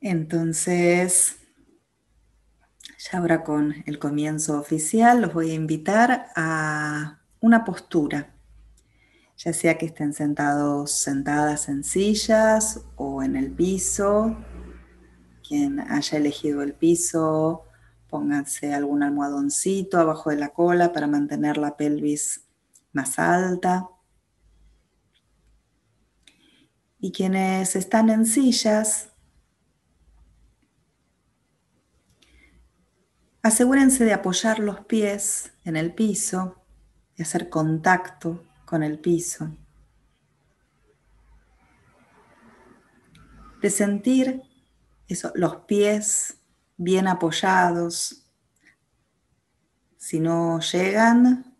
Entonces, ya ahora con el comienzo oficial, los voy a invitar a una postura, ya sea que estén sentados, sentadas en sillas o en el piso. Quien haya elegido el piso, pónganse algún almohadoncito abajo de la cola para mantener la pelvis más alta. Y quienes están en sillas, asegúrense de apoyar los pies en el piso y hacer contacto con el piso. De sentir los pies bien apoyados. Si no llegan,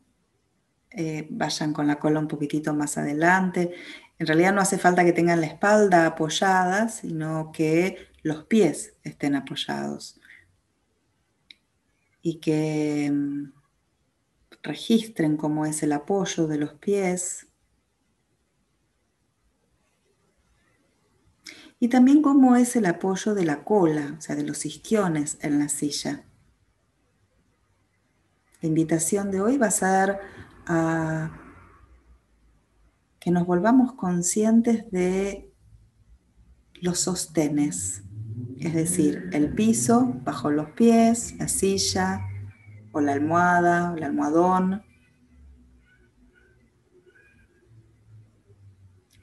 eh, vayan con la cola un poquitito más adelante. En realidad no hace falta que tengan la espalda apoyada, sino que los pies estén apoyados. Y que mm, registren cómo es el apoyo de los pies. Y también cómo es el apoyo de la cola, o sea, de los isquiones en la silla. La invitación de hoy va a ser a que nos volvamos conscientes de los sostenes, es decir, el piso bajo los pies, la silla o la almohada o el almohadón.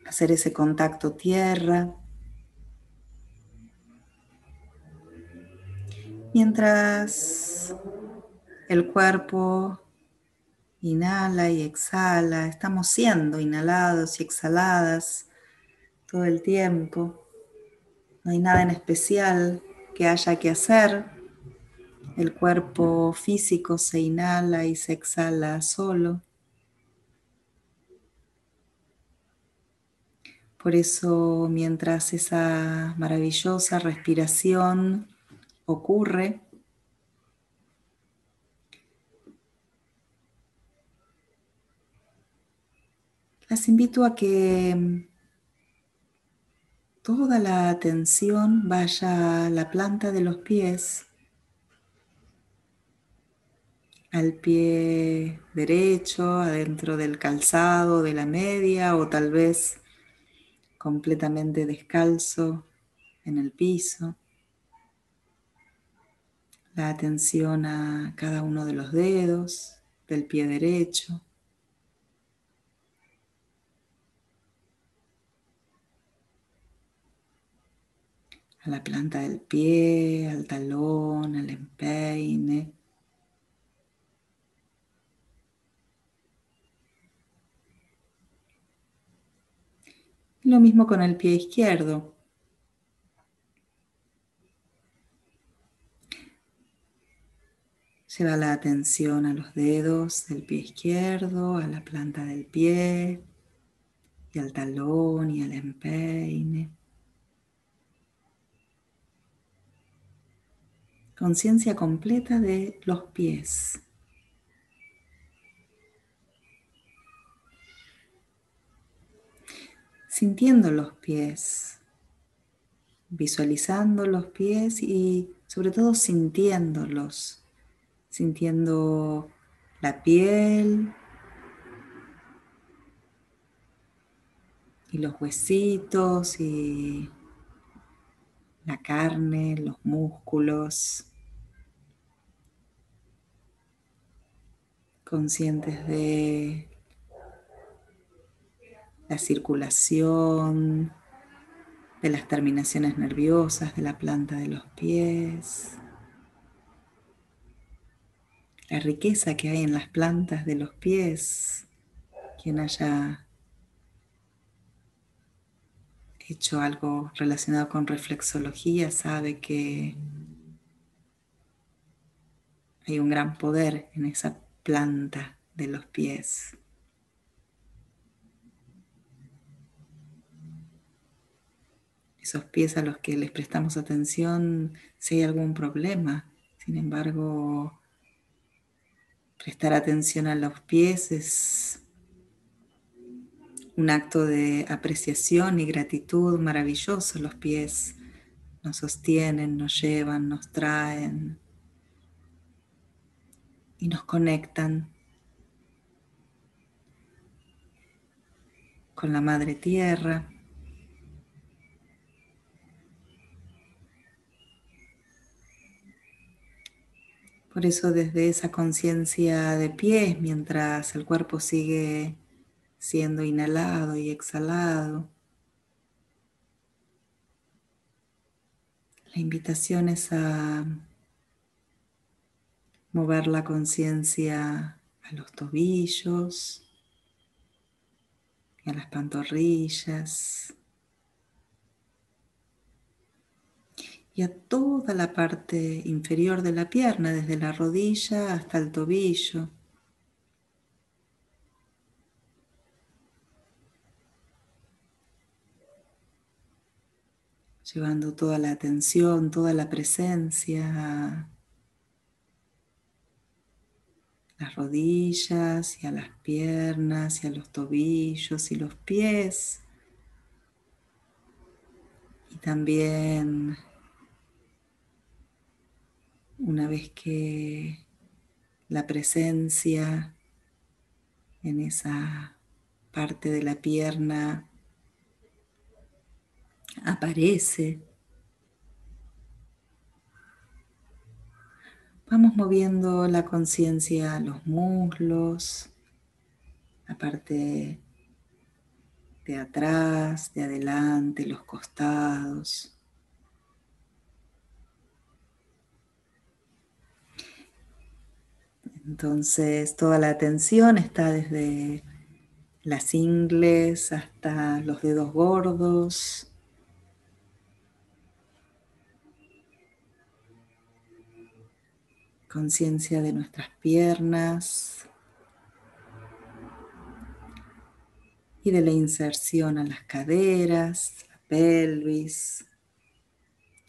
Hacer ese contacto tierra. Mientras el cuerpo Inhala y exhala. Estamos siendo inhalados y exhaladas todo el tiempo. No hay nada en especial que haya que hacer. El cuerpo físico se inhala y se exhala solo. Por eso mientras esa maravillosa respiración ocurre, las invito a que toda la atención vaya a la planta de los pies, al pie derecho, adentro del calzado, de la media o tal vez completamente descalzo en el piso. La atención a cada uno de los dedos del pie derecho. A la planta del pie, al talón, al empeine. Lo mismo con el pie izquierdo. Lleva la atención a los dedos del pie izquierdo, a la planta del pie, y al talón y al empeine. Conciencia completa de los pies. Sintiendo los pies, visualizando los pies y sobre todo sintiéndolos, sintiendo la piel y los huesitos y la carne, los músculos, conscientes de la circulación, de las terminaciones nerviosas de la planta de los pies, la riqueza que hay en las plantas de los pies, quien haya hecho algo relacionado con reflexología sabe que hay un gran poder en esa planta de los pies. Esos pies a los que les prestamos atención si hay algún problema. Sin embargo, prestar atención a los pies es un acto de apreciación y gratitud maravilloso. Los pies nos sostienen, nos llevan, nos traen y nos conectan con la Madre Tierra. Por eso desde esa conciencia de pies, mientras el cuerpo sigue siendo inhalado y exhalado, la invitación es a mover la conciencia a los tobillos, y a las pantorrillas, y a toda la parte inferior de la pierna, desde la rodilla hasta el tobillo. Llevando toda la atención, toda la presencia a las rodillas y a las piernas y a los tobillos y los pies. Y también una vez que la presencia en esa parte de la pierna aparece, vamos moviendo la conciencia los muslos, la parte de atrás, de adelante, los costados. Entonces toda la atención está desde las ingles hasta los dedos gordos. Conciencia de nuestras piernas y de la inserción a las caderas, la pelvis,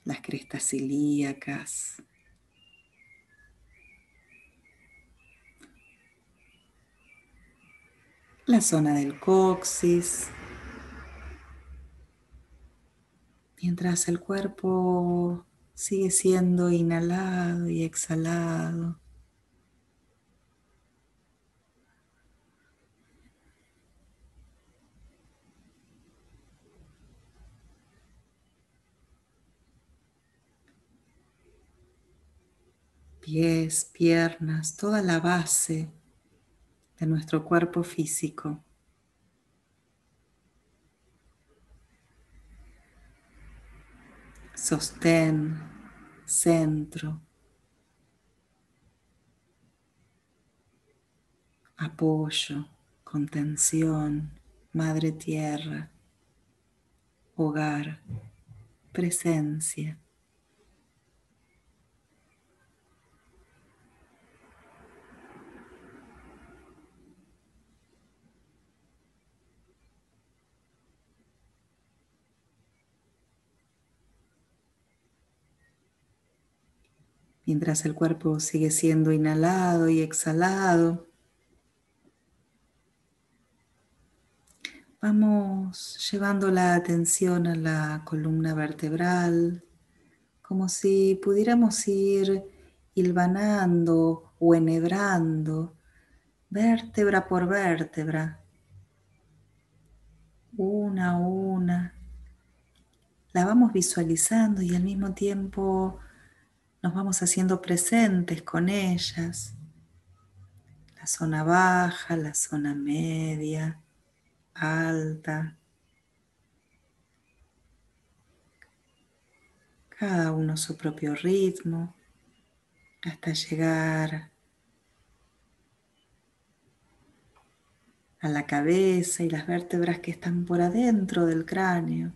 las crestas ilíacas. la zona del coxis, mientras el cuerpo sigue siendo inhalado y exhalado. Pies, piernas, toda la base de nuestro cuerpo físico. Sostén, centro, apoyo, contención, madre tierra, hogar, presencia. Mientras el cuerpo sigue siendo inhalado y exhalado. Vamos llevando la atención a la columna vertebral, como si pudiéramos ir hilvanando o enhebrando vértebra por vértebra, una a una. La vamos visualizando y al mismo tiempo nos vamos haciendo presentes con ellas. La zona baja, la zona media, alta. Cada uno su propio ritmo hasta llegar a la cabeza y las vértebras que están por adentro del cráneo.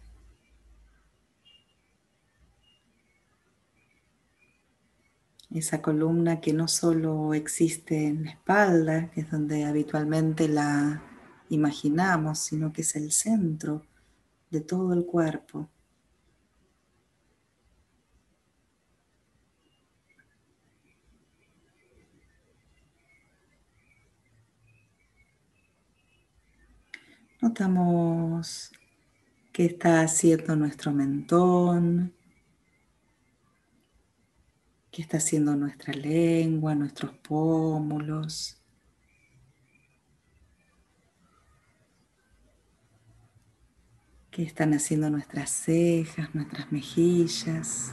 Esa columna que no solo existe en la espalda, que es donde habitualmente la imaginamos, sino que es el centro de todo el cuerpo. Notamos qué está haciendo nuestro mentón, ¿Qué está haciendo nuestra lengua, nuestros pómulos? ¿Qué están haciendo nuestras cejas, nuestras mejillas?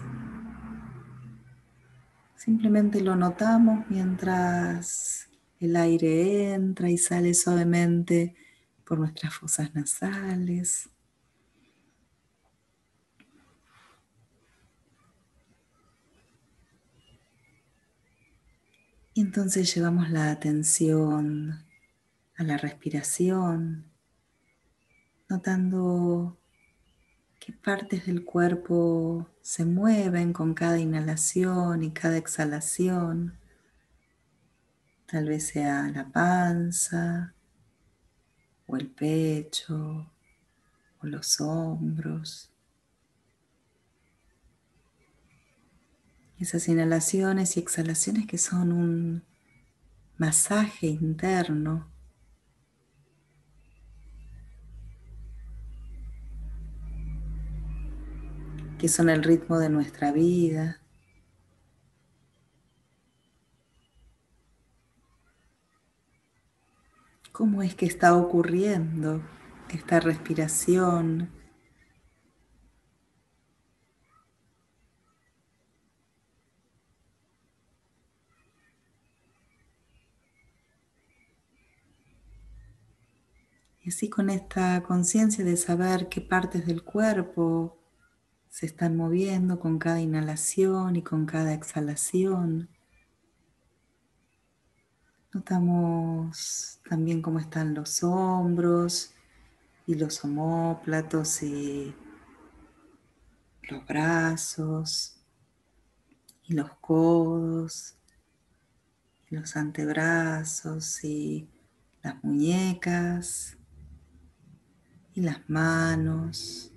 Simplemente lo notamos mientras el aire entra y sale suavemente por nuestras fosas nasales. Y entonces llevamos la atención a la respiración, notando qué partes del cuerpo se mueven con cada inhalación y cada exhalación. Tal vez sea la panza o el pecho o los hombros. Esas inhalaciones y exhalaciones que son un masaje interno. que son el ritmo de nuestra vida. ¿Cómo es que está ocurriendo esta respiración? Y así con esta conciencia de saber qué partes del cuerpo se están moviendo con cada inhalación y con cada exhalación. Notamos también cómo están los hombros y los homóplatos y los brazos y los codos y los antebrazos y las muñecas y las manos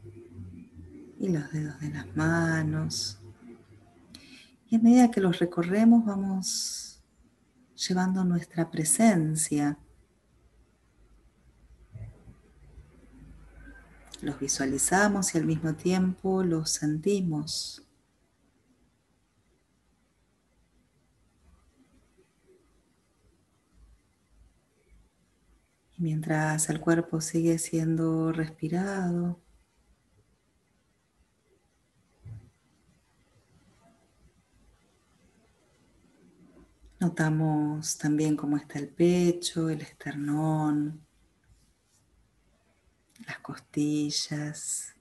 y los dedos de las manos. Y a medida que los recorremos vamos llevando nuestra presencia. Los visualizamos y al mismo tiempo los sentimos. Mientras el cuerpo sigue siendo respirado, Notamos también cómo está el pecho, el esternón, las costillas.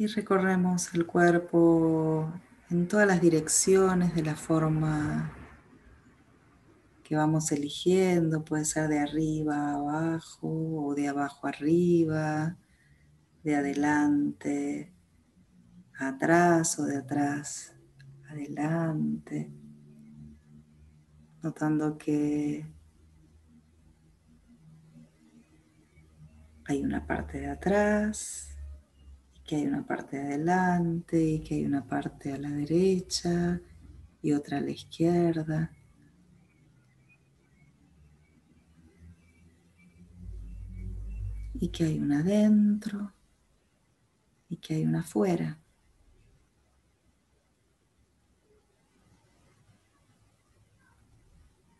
Y recorremos el cuerpo en todas las direcciones de la forma que vamos eligiendo, puede ser de arriba a abajo o de abajo arriba, de adelante a atrás o de atrás adelante, notando que hay una parte de atrás que hay una parte adelante y que hay una parte a la derecha y otra a la izquierda. Y que hay una adentro y que hay una afuera.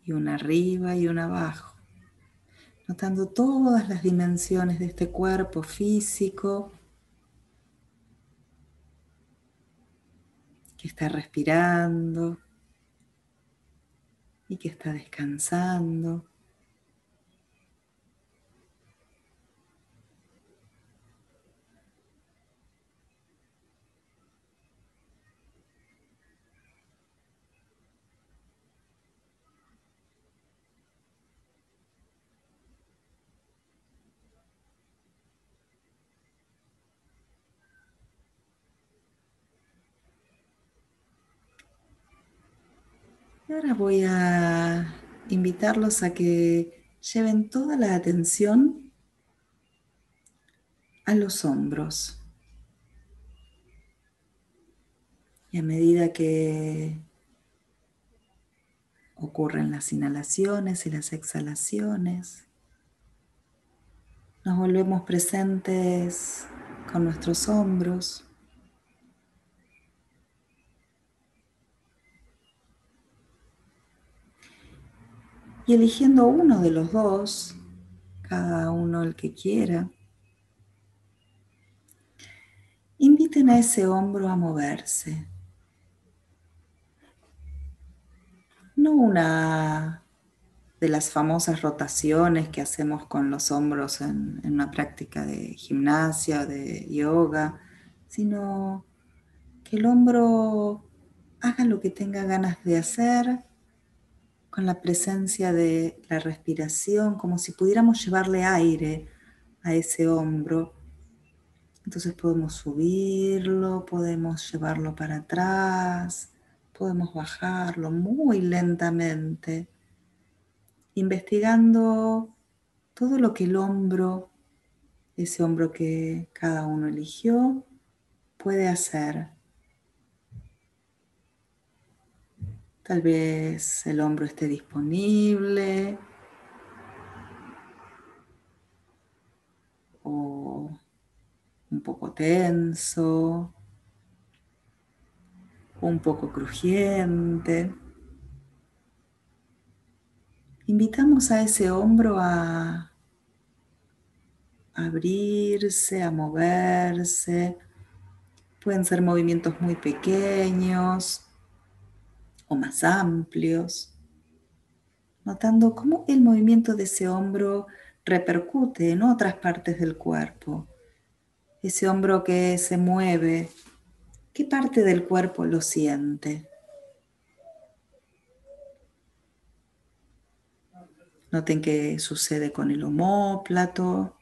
Y una arriba y una abajo. Notando todas las dimensiones de este cuerpo físico que está respirando y que está descansando. Ahora voy a invitarlos a que lleven toda la atención a los hombros. Y a medida que ocurren las inhalaciones y las exhalaciones, nos volvemos presentes con nuestros hombros. Y eligiendo uno de los dos, cada uno el que quiera, inviten a ese hombro a moverse. no una de las famosas rotaciones que hacemos con los hombros en, una práctica de gimnasia, de yoga, sino que el hombro haga lo que tenga ganas de hacer con la presencia de la respiración, como si pudiéramos llevarle aire a ese hombro. Entonces podemos subirlo, podemos llevarlo para atrás, podemos bajarlo muy lentamente, investigando todo lo que el hombro, ese hombro que cada uno eligió, puede hacer. Tal vez el hombro esté disponible o un poco tenso un poco crujiente. Invitamos a ese hombro a abrirse, a moverse. Pueden ser movimientos muy pequeños o más amplios, notando cómo el movimiento de ese hombro repercute en otras partes del cuerpo. Ese hombro que se mueve ¿Qué parte del cuerpo lo siente? Noten qué sucede con el homóplato.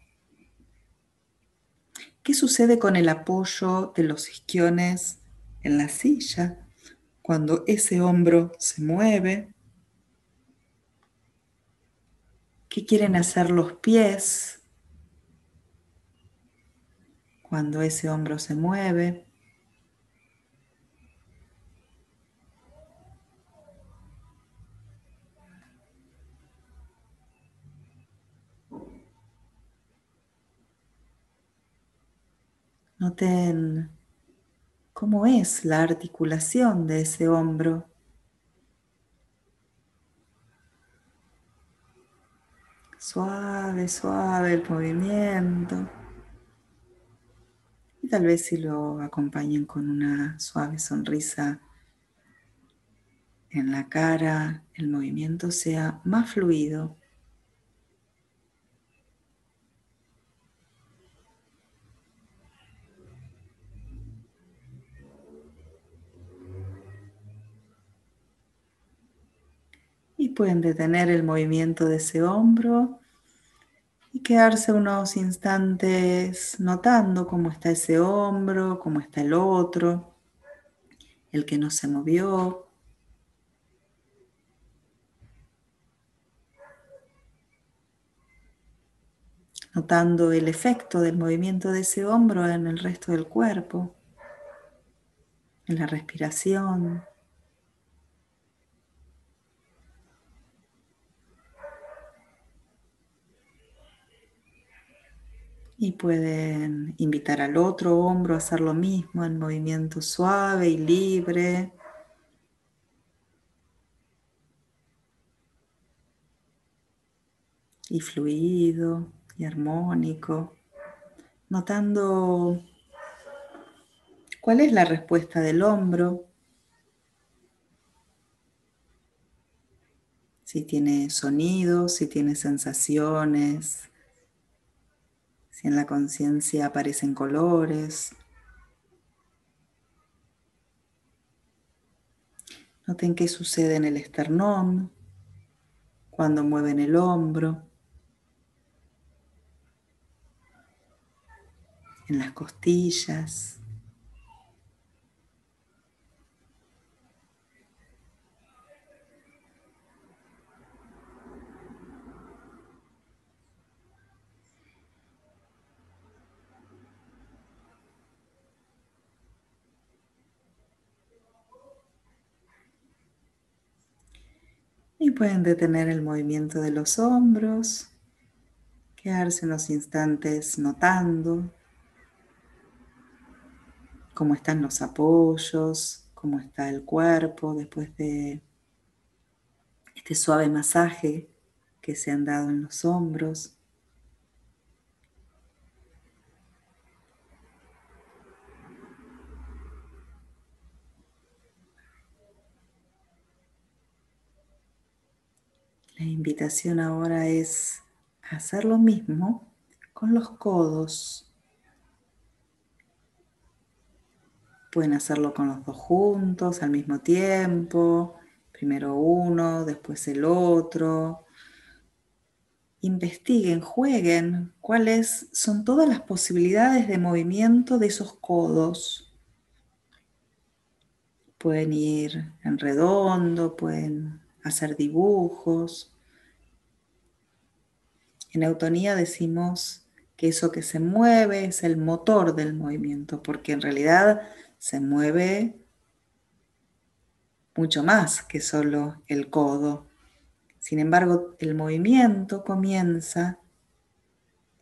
¿Qué sucede con el apoyo de los isquiones en la silla cuando ese hombro se mueve? ¿Qué quieren hacer los pies cuando ese hombro se mueve? Noten cómo es la articulación de ese hombro. Suave, suave el movimiento. Y tal vez si lo acompañen con una suave sonrisa en la cara, el movimiento sea más fluido. Pueden detener el movimiento de ese hombro y quedarse unos instantes notando cómo está ese hombro, cómo está el otro, el que no se movió. Notando el efecto del movimiento de ese hombro en el resto del cuerpo, en la respiración. Y pueden invitar al otro hombro a hacer lo mismo en movimiento suave y libre. Y fluido y armónico, notando cuál es la respuesta del hombro, si tiene sonidos, si tiene sensaciones, en la conciencia aparecen colores. Noten qué sucede en el esternón, cuando mueven el hombro, en las costillas. Pueden detener el movimiento de los hombros, quedarse unos instantes notando cómo están los apoyos, cómo está el cuerpo después de este suave masaje que se han dado en los hombros. La invitación ahora es hacer lo mismo con los codos. Pueden hacerlo con los dos juntos al mismo tiempo, primero uno, después el otro. Investiguen, jueguen cuáles son todas las posibilidades de movimiento de esos codos. Pueden ir en redondo, pueden hacer dibujos. En eutonía decimos que eso que se mueve es el motor del movimiento, porque en realidad se mueve mucho más que solo el codo. Sin embargo, el movimiento comienza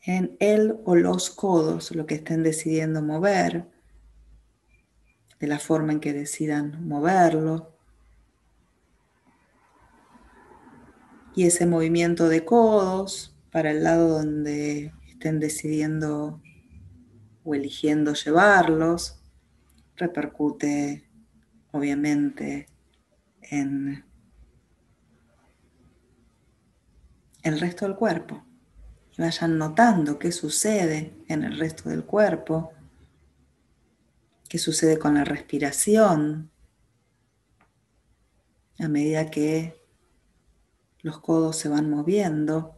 en él o los codos, lo que estén decidiendo mover, de la forma en que decidan moverlo. Y ese movimiento de codos para el lado donde estén decidiendo o eligiendo llevarlos repercute obviamente en el resto del cuerpo. Vayan notando qué sucede en el resto del cuerpo, qué sucede con la respiración. A medida que los codos se van moviendo.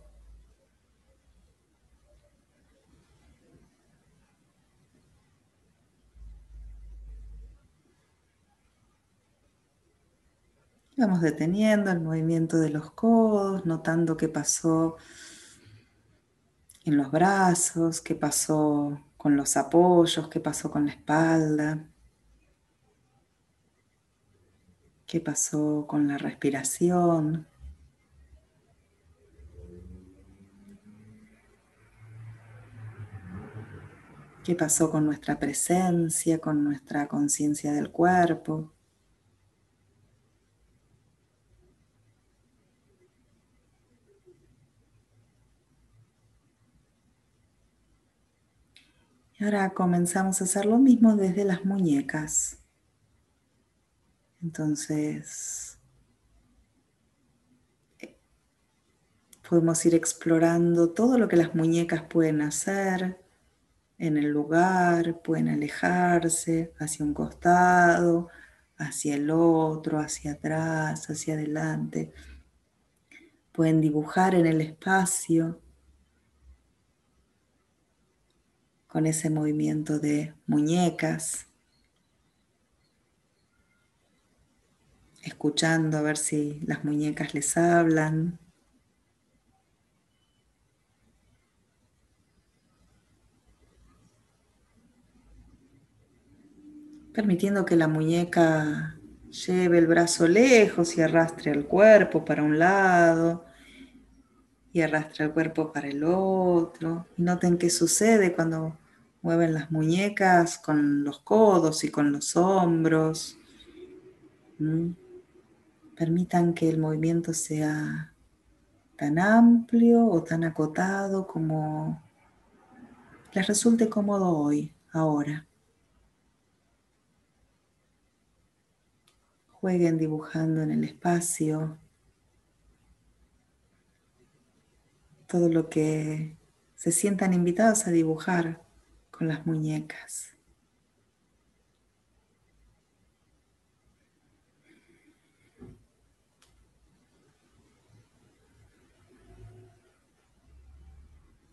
Vamos deteniendo el movimiento de los codos, notando qué pasó en los brazos, qué pasó con los apoyos, qué pasó con la espalda, qué pasó con la respiración. Qué pasó con nuestra presencia, con nuestra conciencia del cuerpo. Y ahora comenzamos a hacer lo mismo desde las muñecas. Entonces, eh, podemos ir explorando todo lo que las muñecas pueden hacer en el lugar, pueden alejarse hacia un costado, hacia el otro, hacia atrás, hacia adelante. Pueden dibujar en el espacio con ese movimiento de muñecas, escuchando a ver si las muñecas les hablan. Permitiendo que la muñeca lleve el brazo lejos y arrastre el cuerpo para un lado y arrastre el cuerpo para el otro. Y noten qué sucede cuando mueven las muñecas con los codos y con los hombros. ¿Mm? Permitan que el movimiento sea tan amplio o tan acotado como les resulte cómodo hoy, ahora. Jueguen dibujando en el espacio todo lo que se sientan invitados a dibujar con las muñecas.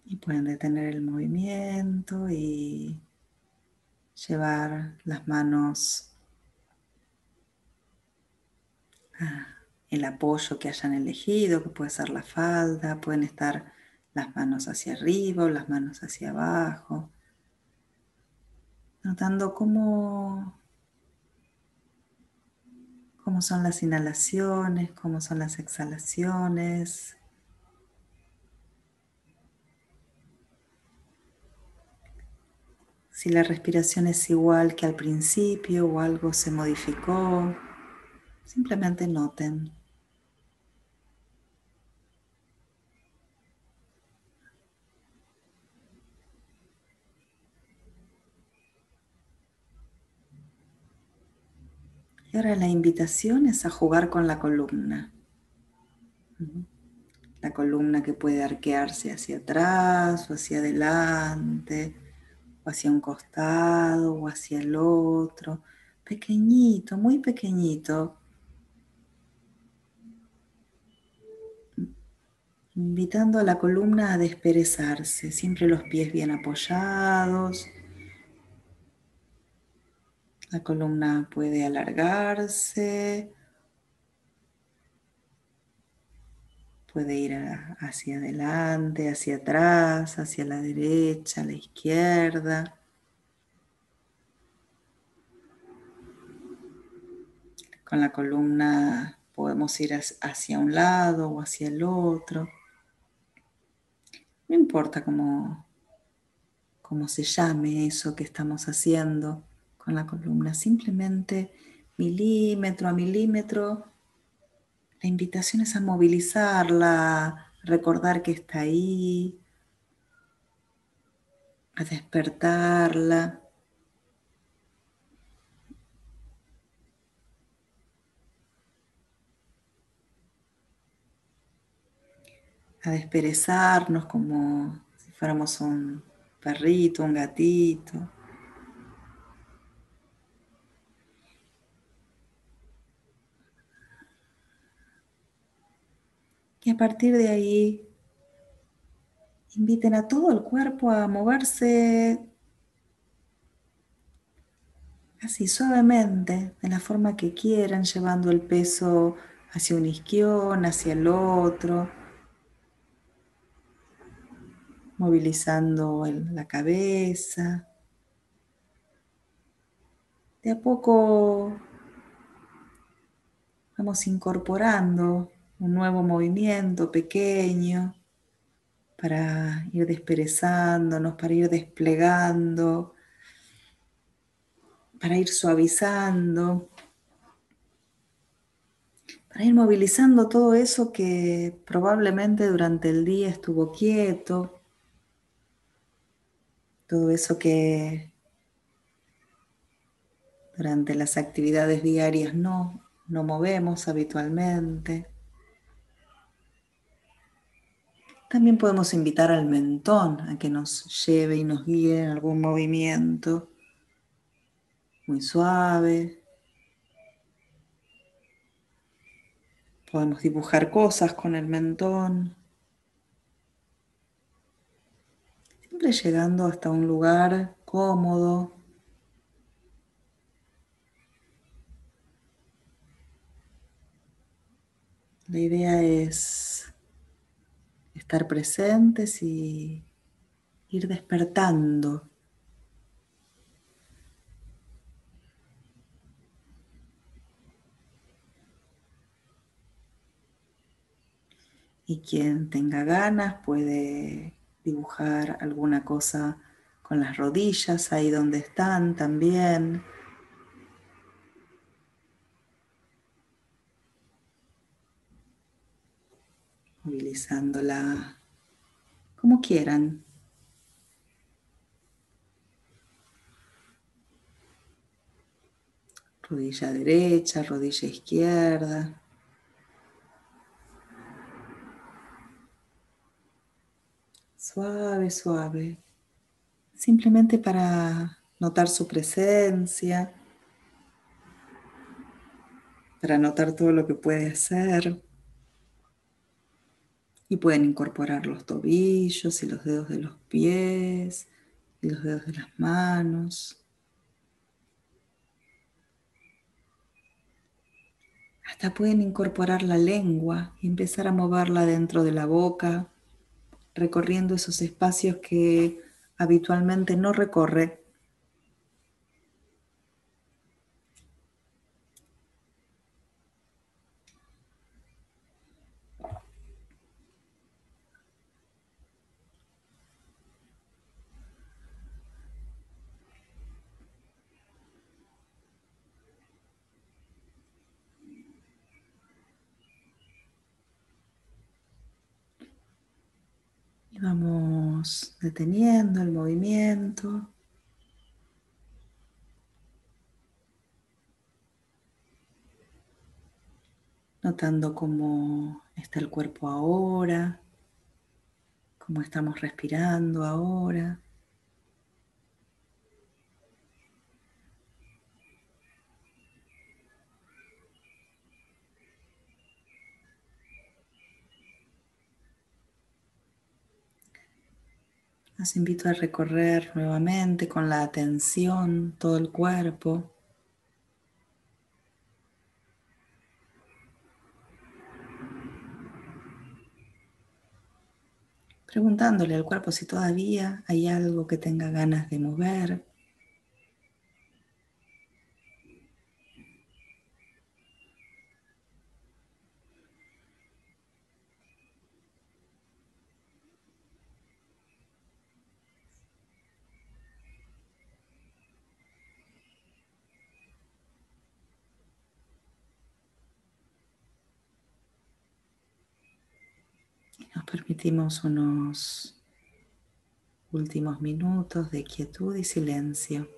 Y pueden detener el movimiento y llevar las manos el apoyo que hayan elegido, que puede ser la falda, pueden estar las manos hacia arriba o las manos hacia abajo, notando cómo, cómo son las inhalaciones, cómo son las exhalaciones. Si la respiración es igual que al principio o algo se modificó, simplemente noten. Y ahora la invitación es a jugar con la columna. La columna que puede arquearse hacia atrás o hacia adelante, o hacia un costado o hacia el otro. Pequeñito, muy pequeñito. Invitando a la columna a desperezarse, siempre los pies bien apoyados la columna puede alargarse, puede ir hacia adelante, hacia atrás, hacia la derecha, a la izquierda. Con la columna podemos ir hacia un lado o hacia el otro. No importa cómo, cómo se llame eso que estamos haciendo con la columna, simplemente milímetro a milímetro. La invitación es a movilizarla, recordar que está ahí, a despertarla. A desperezarnos como si fuéramos un perrito, un gatito. Y a partir de ahí, inviten a todo el cuerpo a moverse así suavemente, de la forma que quieran, llevando el peso hacia un isquión, hacia el otro, movilizando la cabeza. De a poco vamos incorporando un nuevo movimiento pequeño para ir desperezándonos, para ir desplegando, para ir suavizando, para ir movilizando todo eso que probablemente durante el día estuvo quieto, todo eso que durante las actividades diarias no, no movemos habitualmente. También podemos invitar al mentón a que nos lleve y nos guíe en algún movimiento muy suave. Podemos dibujar cosas con el mentón. Llegando hasta un lugar cómodo. La idea es estar presentes y ir despertando. Y quien tenga ganas puede dibujar alguna cosa con las rodillas ahí donde están también. movilizándola como quieran. Rodilla derecha, rodilla izquierda. Suave, suave. Simplemente para notar su presencia, para notar todo lo que puede hacer. Y pueden incorporar los tobillos y los dedos de los pies y los dedos de las manos. Hasta pueden incorporar la lengua y empezar a moverla dentro de la boca, recorriendo esos espacios que habitualmente no recorre Deteniendo el movimiento. Notando cómo está el cuerpo ahora, cómo estamos respirando ahora. Los invito a recorrer nuevamente con la atención todo el cuerpo. Preguntándole al cuerpo si todavía hay algo que tenga ganas de mover. Unos últimos minutos de quietud y silencio.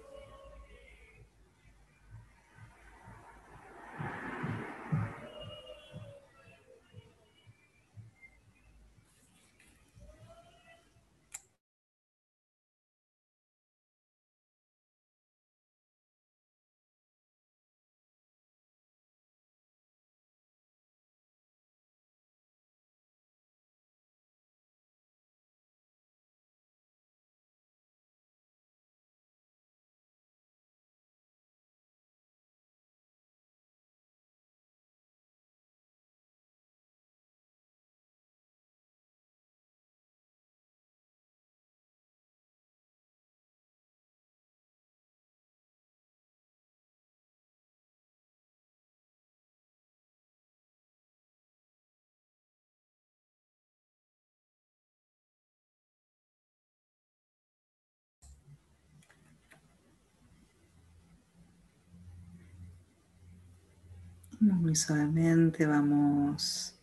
Muy suavemente vamos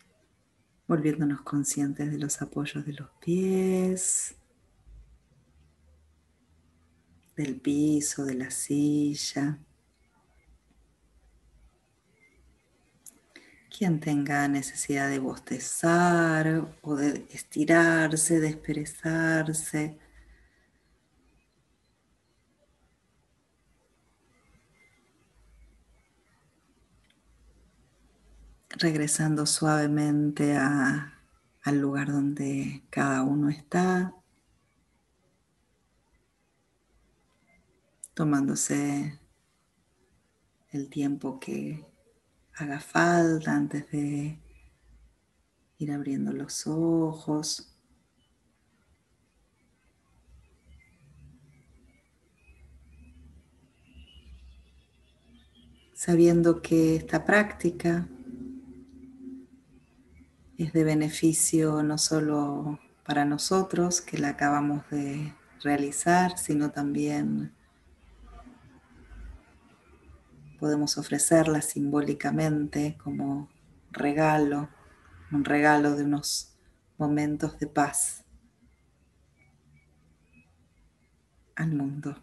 volviéndonos conscientes de los apoyos de los pies, del piso, de la silla. Quien tenga necesidad de bostezar o de estirarse, de regresando suavemente al lugar donde cada uno está, tomándose el tiempo que haga falta antes de ir abriendo los ojos. Sabiendo que esta práctica es de beneficio no solo para nosotros que la acabamos de realizar, sino también podemos ofrecerla simbólicamente como regalo, un regalo de unos momentos de paz al mundo.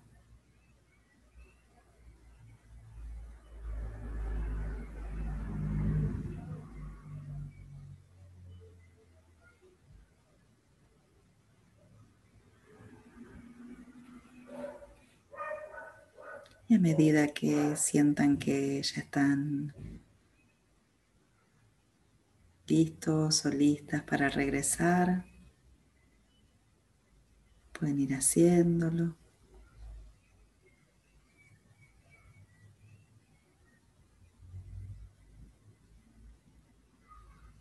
Y a medida que sientan que ya están listos o listas para regresar, pueden ir haciéndolo.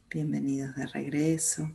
Bienvenidos de regreso.